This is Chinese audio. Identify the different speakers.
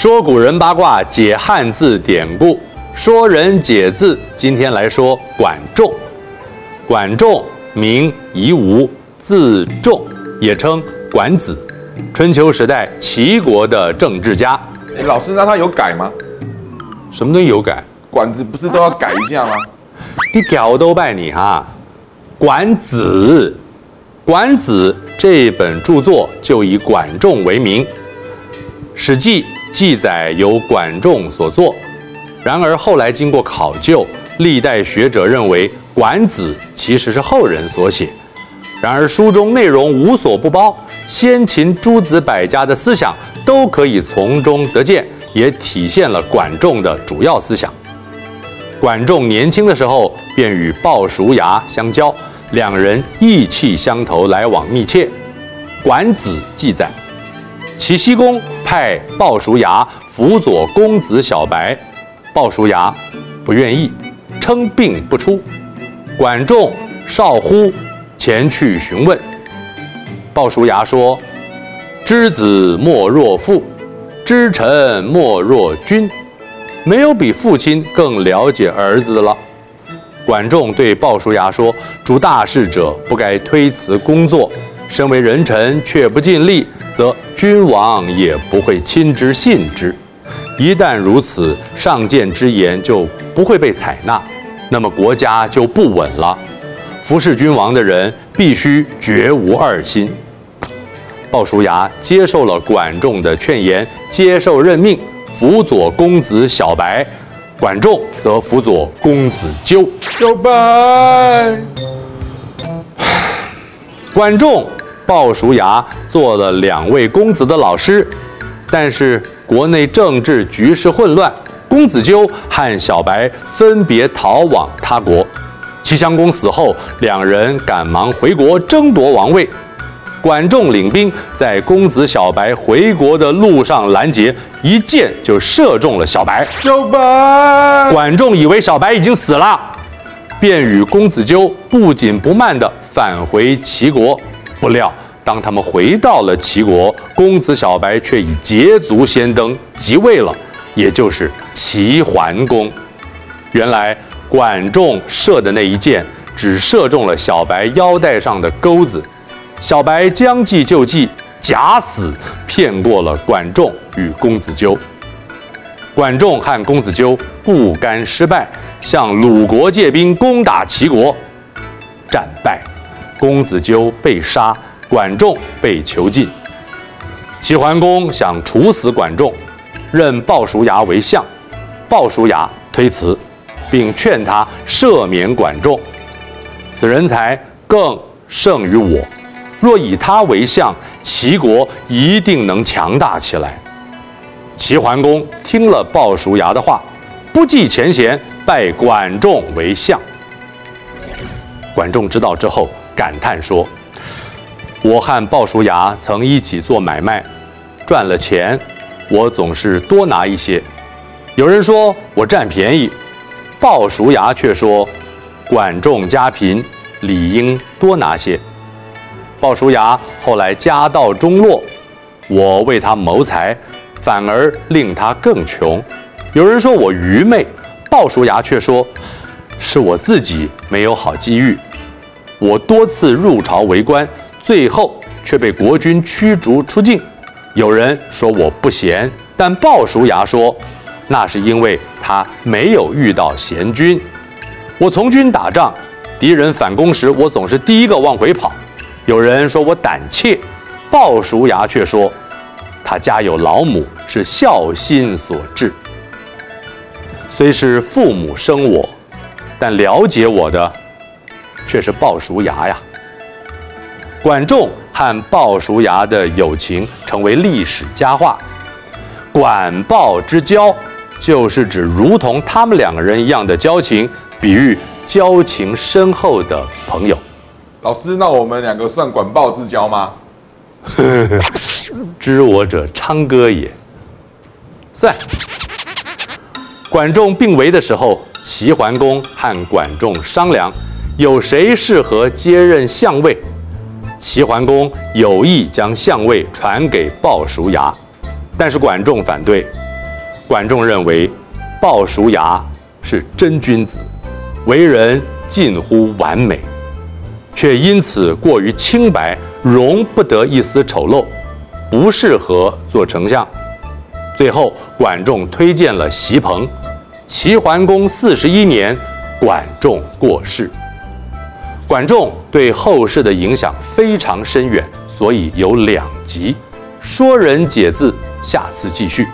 Speaker 1: 说古人八卦，解汉字典故，说人解字。今天来说管仲。管仲名夷吾，字仲，也称管子。春秋时代齐国的政治家。
Speaker 2: 哎，老师，那他有改吗？
Speaker 1: 什么东西有改？
Speaker 2: 管子不是都要改一下吗？
Speaker 1: 你搞都拜你哈！管子，管子这本著作就以管仲为名，《史记》记载由管仲所作。然而后来经过考究，历代学者认为管子其实是后人所写。然而书中内容无所不包，先秦诸子百家的思想都可以从中得见，也体现了管仲的主要思想。管仲年轻的时候便与鲍叔牙相交，两人意气相投，来往密切。管子记载，齐僖公派鲍叔牙辅佐公子小白，鲍叔牙不愿意，称病不出。管仲少乎，前去询问。鲍叔牙说：“知子莫若父，知臣莫若君。”没有比父亲更了解儿子的了。管仲对鲍叔牙说：“主大事者不该推辞工作，身为人臣却不尽力，则君王也不会亲之信之。一旦如此，上谏之言就不会被采纳，那么国家就不稳了。服侍君王的人必须绝无二心。”鲍叔牙接受了管仲的劝言，接受任命。辅佐公子小白，管仲则辅佐公子纠。
Speaker 2: 小白，
Speaker 1: 管仲、鲍叔牙做了两位公子的老师，但是国内政治局势混乱，公子纠和小白分别逃往他国。齐襄公死后，两人赶忙回国争夺王位。管仲领兵在公子小白回国的路上拦截，一箭就射中了小白。
Speaker 2: 小白，
Speaker 1: 管仲以为小白已经死了，便与公子纠不紧不慢地返回齐国。不料，当他们回到了齐国，公子小白却已捷足先登，即位了，也就是齐桓公。原来，管仲射的那一箭只射中了小白腰带上的钩子。小白将计就计，假死骗过了管仲与公子纠。管仲和公子纠不甘失败，向鲁国借兵攻打齐国，战败，公子纠被杀，管仲被囚禁。齐桓公想处死管仲，任鲍叔牙为相，鲍叔牙推辞，并劝他赦免管仲。此人才更胜于我。若以他为相，齐国一定能强大起来。齐桓公听了鲍叔牙的话，不计前嫌，拜管仲为相。管仲知道之后，感叹说：“我和鲍叔牙曾一起做买卖，赚了钱，我总是多拿一些。有人说我占便宜，鲍叔牙却说，管仲家贫，理应多拿些。”鲍叔牙后来家道中落，我为他谋财，反而令他更穷。有人说我愚昧，鲍叔牙却说是我自己没有好机遇。我多次入朝为官，最后却被国君驱逐出境。有人说我不贤，但鲍叔牙说那是因为他没有遇到贤君。我从军打仗，敌人反攻时，我总是第一个往回跑。有人说我胆怯，鲍叔牙却说，他家有老母，是孝心所致。虽是父母生我，但了解我的却是鲍叔牙呀。管仲和鲍叔牙的友情成为历史佳话。管鲍之交，就是指如同他们两个人一样的交情，比喻交情深厚的朋友。
Speaker 2: 老师，那我们两个算管鲍之交吗？
Speaker 1: 呵呵，知我者昌哥也。算。管仲病危的时候，齐桓公和管仲商量，有谁适合接任相位。齐桓公有意将相位传给鲍叔牙，但是管仲反对，管仲认为鲍叔牙是真君子，为人近乎完美，却因此过于清白，容不得一丝丑陋，不适合做丞相。最后，管仲推荐了隰朋。齐桓公四十一年，管仲过世。管仲对后世的影响非常深远，所以有两集。说人解字，下次继续。